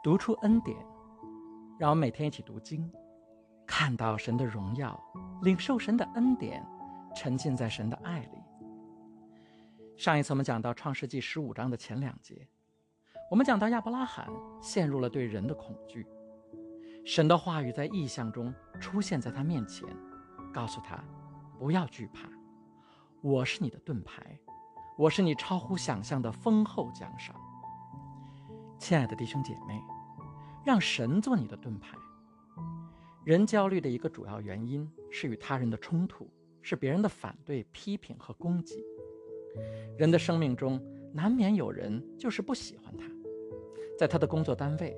读出恩典，让我们每天一起读经，看到神的荣耀，领受神的恩典，沉浸在神的爱里。上一次我们讲到创世纪十五章的前两节，我们讲到亚伯拉罕陷入了对人的恐惧，神的话语在异象中出现在他面前，告诉他不要惧怕，我是你的盾牌，我是你超乎想象的丰厚奖赏。亲爱的弟兄姐妹，让神做你的盾牌。人焦虑的一个主要原因是与他人的冲突，是别人的反对、批评和攻击。人的生命中难免有人就是不喜欢他，在他的工作单位，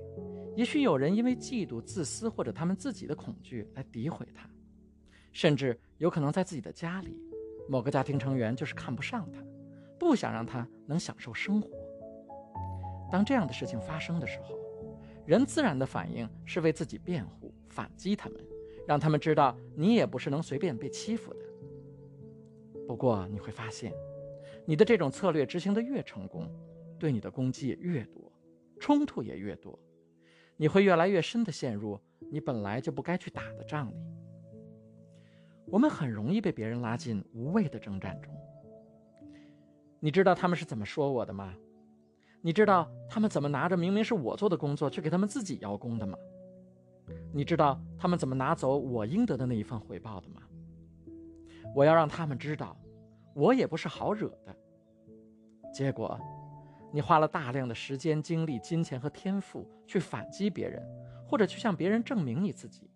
也许有人因为嫉妒、自私或者他们自己的恐惧来诋毁他，甚至有可能在自己的家里，某个家庭成员就是看不上他，不想让他能享受生活。当这样的事情发生的时候，人自然的反应是为自己辩护、反击他们，让他们知道你也不是能随便被欺负的。不过你会发现，你的这种策略执行的越成功，对你的攻击也越多，冲突也越多，你会越来越深的陷入你本来就不该去打的仗里。我们很容易被别人拉进无谓的征战中。你知道他们是怎么说我的吗？你知道他们怎么拿着明明是我做的工作去给他们自己邀功的吗？你知道他们怎么拿走我应得的那一份回报的吗？我要让他们知道，我也不是好惹的。结果，你花了大量的时间、精力、金钱和天赋去反击别人，或者去向别人证明你自己。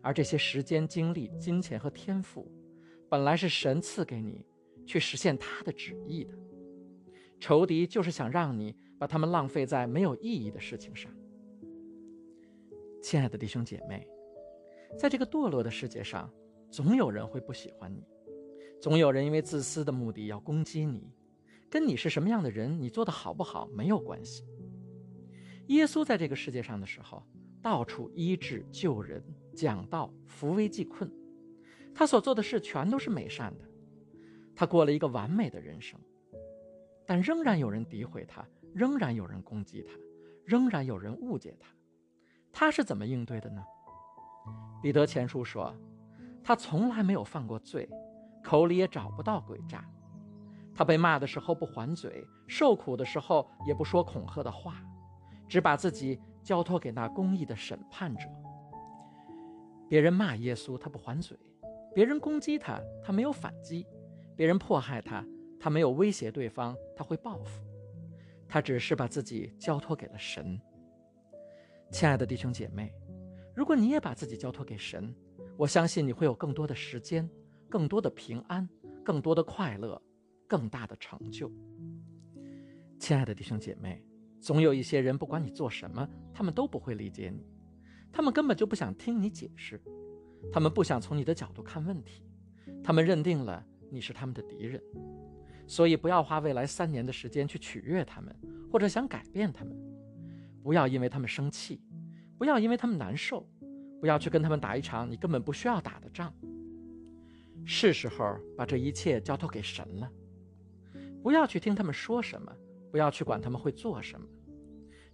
而这些时间、精力、金钱和天赋，本来是神赐给你，去实现他的旨意的。仇敌就是想让你把他们浪费在没有意义的事情上。亲爱的弟兄姐妹，在这个堕落的世界上，总有人会不喜欢你，总有人因为自私的目的要攻击你，跟你是什么样的人，你做的好不好没有关系。耶稣在这个世界上的时候，到处医治、救人、讲道、扶危济困，他所做的事全都是美善的，他过了一个完美的人生。但仍然有人诋毁他，仍然有人攻击他，仍然有人误解他。他是怎么应对的呢？彼得前书说，他从来没有犯过罪，口里也找不到诡诈。他被骂的时候不还嘴，受苦的时候也不说恐吓的话，只把自己交托给那公义的审判者。别人骂耶稣，他不还嘴；别人攻击他，他没有反击；别人迫害他。他没有威胁对方，他会报复，他只是把自己交托给了神。亲爱的弟兄姐妹，如果你也把自己交托给神，我相信你会有更多的时间、更多的平安、更多的快乐、更大的成就。亲爱的弟兄姐妹，总有一些人，不管你做什么，他们都不会理解你，他们根本就不想听你解释，他们不想从你的角度看问题，他们认定了你是他们的敌人。所以，不要花未来三年的时间去取悦他们，或者想改变他们。不要因为他们生气，不要因为他们难受，不要去跟他们打一场你根本不需要打的仗。是时候把这一切交托给神了。不要去听他们说什么，不要去管他们会做什么。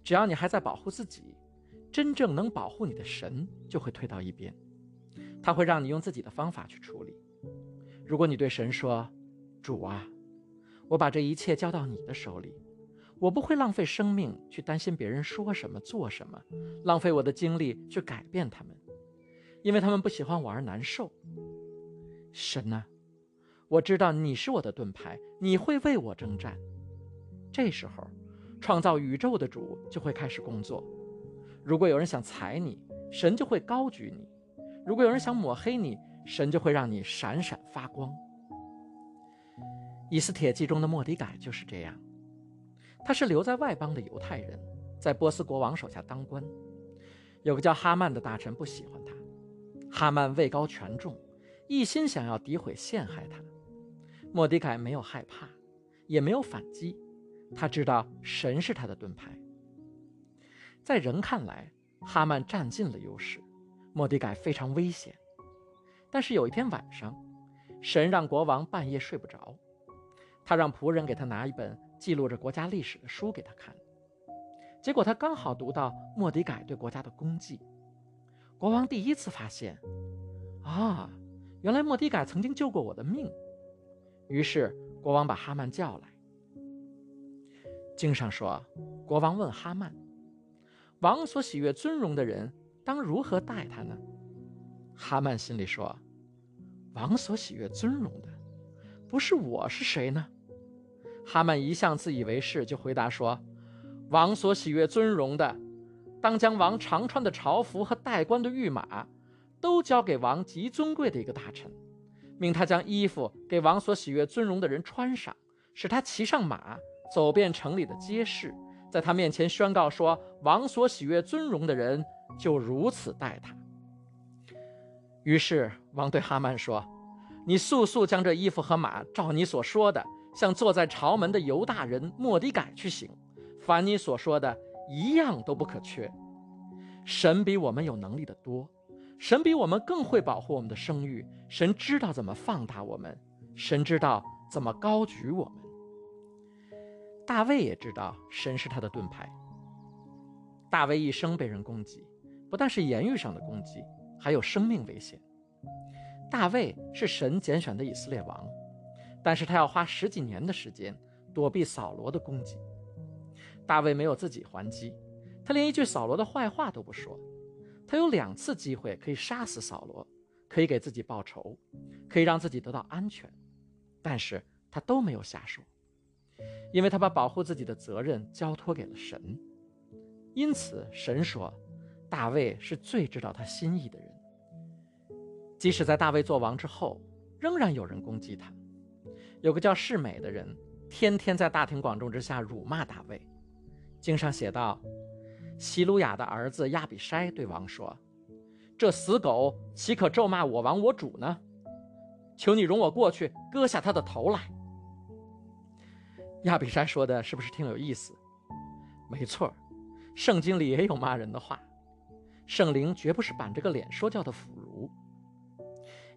只要你还在保护自己，真正能保护你的神就会退到一边，他会让你用自己的方法去处理。如果你对神说：“主啊。”我把这一切交到你的手里，我不会浪费生命去担心别人说什么、做什么，浪费我的精力去改变他们，因为他们不喜欢我而难受。神啊，我知道你是我的盾牌，你会为我征战。这时候，创造宇宙的主就会开始工作。如果有人想踩你，神就会高举你；如果有人想抹黑你，神就会让你闪闪发光。以斯帖记中的莫迪改就是这样，他是留在外邦的犹太人，在波斯国王手下当官。有个叫哈曼的大臣不喜欢他，哈曼位高权重，一心想要诋毁陷害他。莫迪改没有害怕，也没有反击，他知道神是他的盾牌。在人看来，哈曼占尽了优势，莫迪改非常危险。但是有一天晚上，神让国王半夜睡不着。他让仆人给他拿一本记录着国家历史的书给他看，结果他刚好读到莫迪改对国家的功绩，国王第一次发现，啊，原来莫迪改曾经救过我的命。于是国王把哈曼叫来。经上说，国王问哈曼：“王所喜悦尊荣的人，当如何待他呢？”哈曼心里说：“王所喜悦尊荣的，不是我是谁呢？”哈曼一向自以为是，就回答说。王所喜悦尊荣的，当将王常穿的朝服和戴冠的御马，都交给王极尊贵的一个大臣，命他将衣服给王所喜悦尊荣的人穿上，使他骑上马，走遍城里的街市，在他面前宣告说：“王所喜悦尊荣的人就如此待他。”于是王对哈曼说：“你速速将这衣服和马，照你所说的，向坐在朝门的犹大人莫迪改去行。”凡你所说的，一样都不可缺。神比我们有能力的多，神比我们更会保护我们的声誉。神知道怎么放大我们，神知道怎么高举我们。大卫也知道神是他的盾牌。大卫一生被人攻击，不但是言语上的攻击，还有生命危险。大卫是神拣选的以色列王，但是他要花十几年的时间躲避扫罗的攻击。大卫没有自己还击，他连一句扫罗的坏话都不说。他有两次机会可以杀死扫罗，可以给自己报仇，可以让自己得到安全，但是他都没有下手，因为他把保护自己的责任交托给了神。因此，神说，大卫是最知道他心意的人。即使在大卫做王之后，仍然有人攻击他。有个叫世美的人，天天在大庭广众之下辱骂大卫。经上写道：“希鲁雅的儿子亚比筛对王说：‘这死狗岂可咒骂我王我主呢？求你容我过去割下他的头来。’”亚比筛说的是不是挺有意思？没错，圣经里也有骂人的话，圣灵绝不是板着个脸说教的腐儒。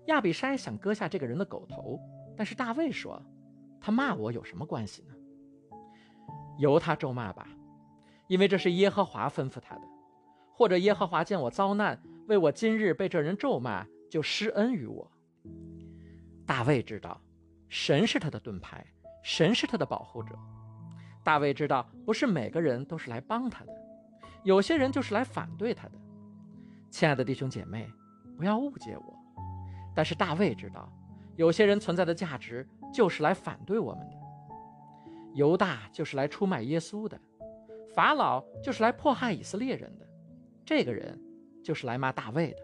亚比筛想割下这个人的狗头，但是大卫说：“他骂我有什么关系呢？由他咒骂吧。”因为这是耶和华吩咐他的，或者耶和华见我遭难，为我今日被这人咒骂，就施恩于我。大卫知道，神是他的盾牌，神是他的保护者。大卫知道，不是每个人都是来帮他的，有些人就是来反对他的。亲爱的弟兄姐妹，不要误解我。但是大卫知道，有些人存在的价值就是来反对我们的。犹大就是来出卖耶稣的。法老就是来迫害以色列人的，这个人就是来骂大卫的。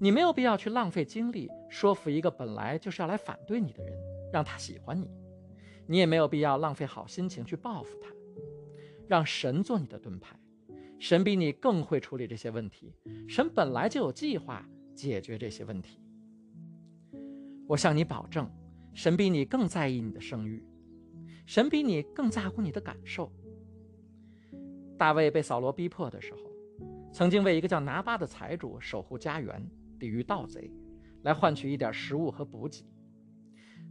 你没有必要去浪费精力说服一个本来就是要来反对你的人，让他喜欢你；你也没有必要浪费好心情去报复他。让神做你的盾牌，神比你更会处理这些问题，神本来就有计划解决这些问题。我向你保证，神比你更在意你的声誉，神比你更在乎你的感受。大卫被扫罗逼迫的时候，曾经为一个叫拿巴的财主守护家园，抵御盗贼，来换取一点食物和补给。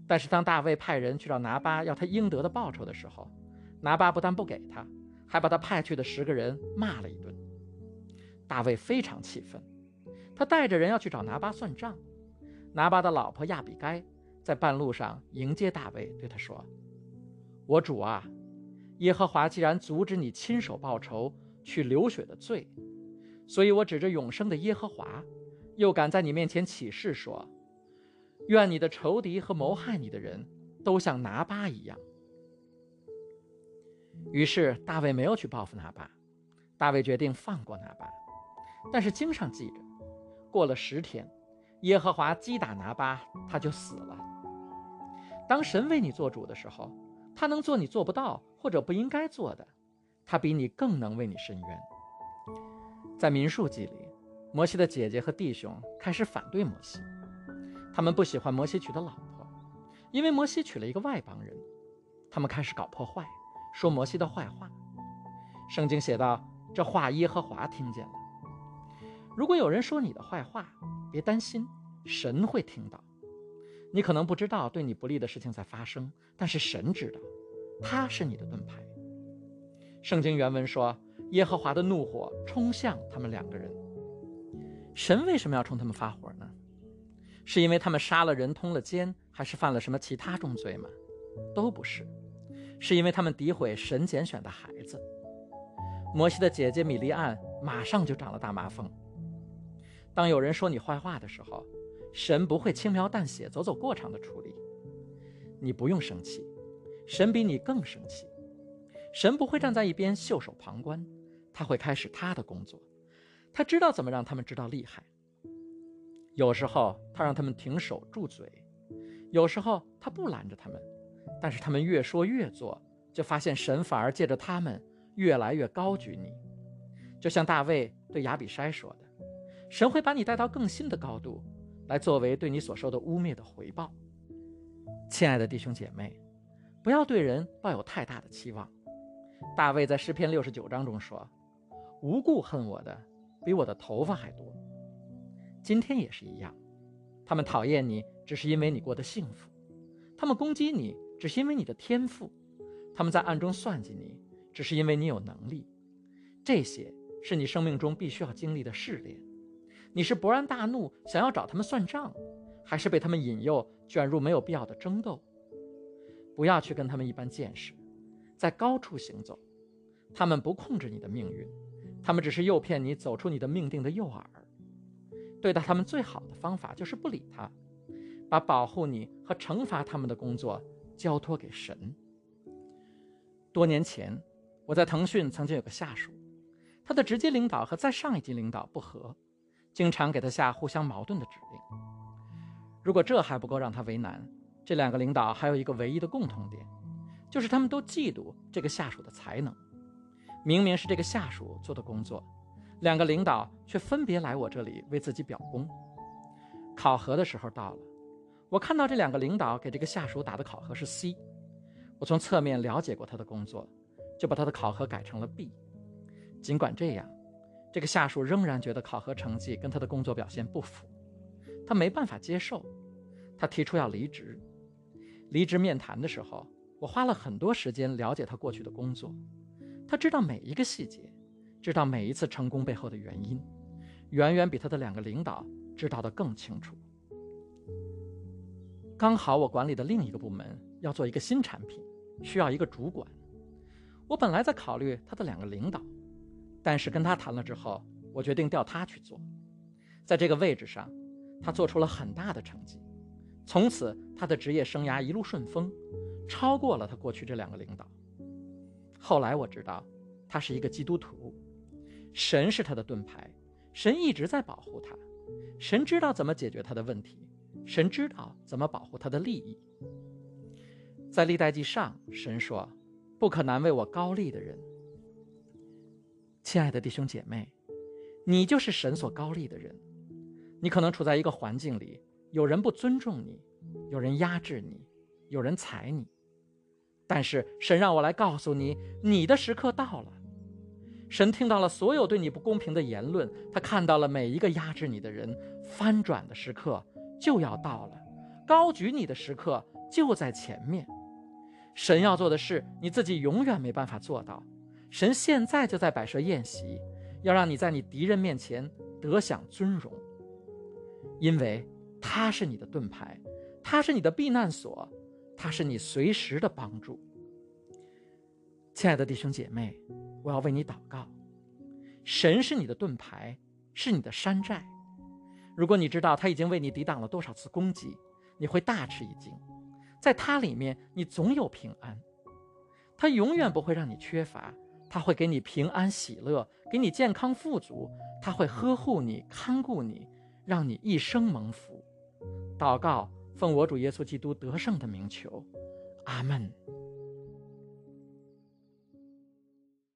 但是当大卫派人去找拿巴要他应得的报酬的时候，拿巴不但不给他，还把他派去的十个人骂了一顿。大卫非常气愤，他带着人要去找拿巴算账。拿巴的老婆亚比该在半路上迎接大卫，对他说：“我主啊。”耶和华既然阻止你亲手报仇去流血的罪，所以我指着永生的耶和华，又敢在你面前起誓说：愿你的仇敌和谋害你的人都像拿巴一样。于是大卫没有去报复拿巴，大卫决定放过拿巴。但是经上记着，过了十天，耶和华击打拿巴，他就死了。当神为你做主的时候。他能做你做不到或者不应该做的，他比你更能为你伸冤。在民数记里，摩西的姐姐和弟兄开始反对摩西，他们不喜欢摩西娶的老婆，因为摩西娶了一个外邦人。他们开始搞破坏，说摩西的坏话。圣经写道：“这话耶和华听见了。”如果有人说你的坏话，别担心，神会听到。你可能不知道对你不利的事情在发生，但是神知道，他是你的盾牌。圣经原文说：“耶和华的怒火冲向他们两个人。”神为什么要冲他们发火呢？是因为他们杀了人、通了奸，还是犯了什么其他重罪吗？都不是，是因为他们诋毁神拣选的孩子。摩西的姐姐米利安马上就长了大麻风。当有人说你坏话的时候，神不会轻描淡写、走走过场的处理。你不用生气，神比你更生气。神不会站在一边袖手旁观，他会开始他的工作。他知道怎么让他们知道厉害。有时候他让他们停手住嘴，有时候他不拦着他们，但是他们越说越做，就发现神反而借着他们。越来越高举你，就像大卫对亚比筛说的：“神会把你带到更新的高度，来作为对你所受的污蔑的回报。”亲爱的弟兄姐妹，不要对人抱有太大的期望。大卫在诗篇六十九章中说：“无故恨我的，比我的头发还多。”今天也是一样，他们讨厌你，只是因为你过得幸福；他们攻击你，只是因为你的天赋；他们在暗中算计你。只是因为你有能力，这些是你生命中必须要经历的试炼。你是勃然大怒，想要找他们算账，还是被他们引诱，卷入没有必要的争斗？不要去跟他们一般见识，在高处行走。他们不控制你的命运，他们只是诱骗你走出你的命定的诱饵。对待他们最好的方法就是不理他，把保护你和惩罚他们的工作交托给神。多年前。我在腾讯曾经有个下属，他的直接领导和再上一级领导不和，经常给他下互相矛盾的指令。如果这还不够让他为难，这两个领导还有一个唯一的共同点，就是他们都嫉妒这个下属的才能。明明是这个下属做的工作，两个领导却分别来我这里为自己表功。考核的时候到了，我看到这两个领导给这个下属打的考核是 C，我从侧面了解过他的工作。就把他的考核改成了 B，尽管这样，这个下属仍然觉得考核成绩跟他的工作表现不符，他没办法接受，他提出要离职。离职面谈的时候，我花了很多时间了解他过去的工作，他知道每一个细节，知道每一次成功背后的原因，远远比他的两个领导知道的更清楚。刚好我管理的另一个部门要做一个新产品，需要一个主管。我本来在考虑他的两个领导，但是跟他谈了之后，我决定调他去做。在这个位置上，他做出了很大的成绩，从此他的职业生涯一路顺风，超过了他过去这两个领导。后来我知道，他是一个基督徒，神是他的盾牌，神一直在保护他，神知道怎么解决他的问题，神知道怎么保护他的利益。在历代记上，神说。不可难为我高丽的人，亲爱的弟兄姐妹，你就是神所高立的人。你可能处在一个环境里，有人不尊重你，有人压制你，有人踩你。但是神让我来告诉你，你的时刻到了。神听到了所有对你不公平的言论，他看到了每一个压制你的人，翻转的时刻就要到了，高举你的时刻就在前面。神要做的事，你自己永远没办法做到。神现在就在摆设宴席，要让你在你敌人面前得享尊荣，因为他是你的盾牌，他是你的避难所，他是你随时的帮助。亲爱的弟兄姐妹，我要为你祷告。神是你的盾牌，是你的山寨。如果你知道他已经为你抵挡了多少次攻击，你会大吃一惊。在它里面，你总有平安。他永远不会让你缺乏，他会给你平安喜乐，给你健康富足。他会呵护你、看顾你，让你一生蒙福。祷告，奉我主耶稣基督得胜的名求，阿门。